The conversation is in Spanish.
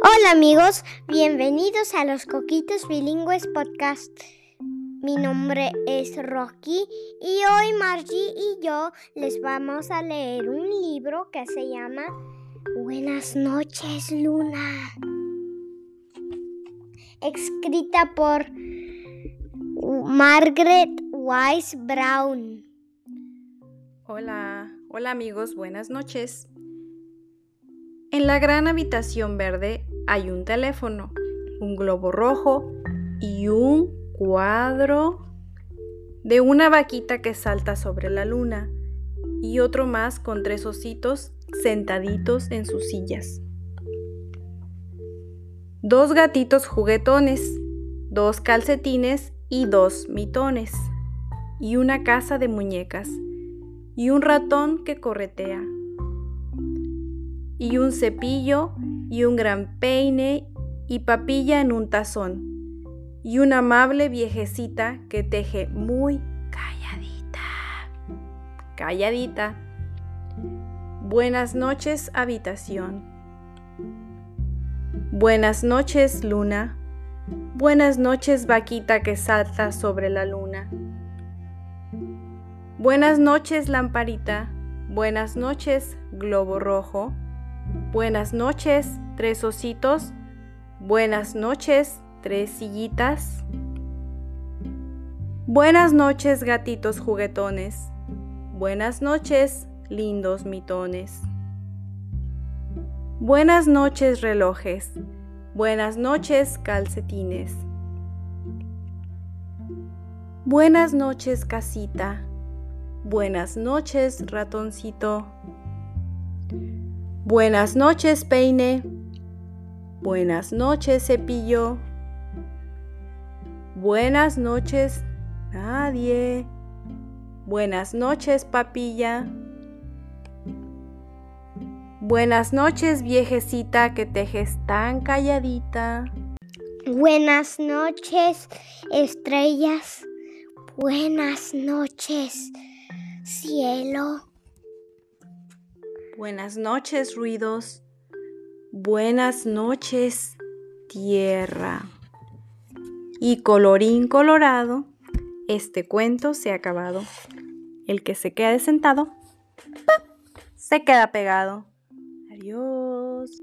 Hola amigos, bienvenidos a los Coquitos Bilingües Podcast. Mi nombre es Rocky y hoy Margie y yo les vamos a leer un libro que se llama Buenas noches Luna. Escrita por Margaret Wise Brown. Hola, hola amigos, buenas noches. En la gran habitación verde hay un teléfono, un globo rojo y un cuadro de una vaquita que salta sobre la luna y otro más con tres ositos sentaditos en sus sillas. Dos gatitos juguetones, dos calcetines y dos mitones, y una casa de muñecas, y un ratón que corretea y un cepillo y un gran peine y papilla en un tazón y una amable viejecita que teje muy calladita. Calladita. Buenas noches, habitación. Buenas noches, luna. Buenas noches, vaquita que salta sobre la luna. Buenas noches, lamparita. Buenas noches, globo rojo. Buenas noches, tres ositos. Buenas noches, tres sillitas. Buenas noches, gatitos juguetones. Buenas noches, lindos mitones. Buenas noches, relojes. Buenas noches, calcetines. Buenas noches, casita. Buenas noches, ratoncito. Buenas noches, peine. Buenas noches, cepillo. Buenas noches, nadie. Buenas noches, papilla. Buenas noches, viejecita que tejes tan calladita. Buenas noches, estrellas. Buenas noches, cielo. Buenas noches, ruidos. Buenas noches, tierra. Y colorín colorado, este cuento se ha acabado. El que se quede sentado, se queda pegado. Adiós.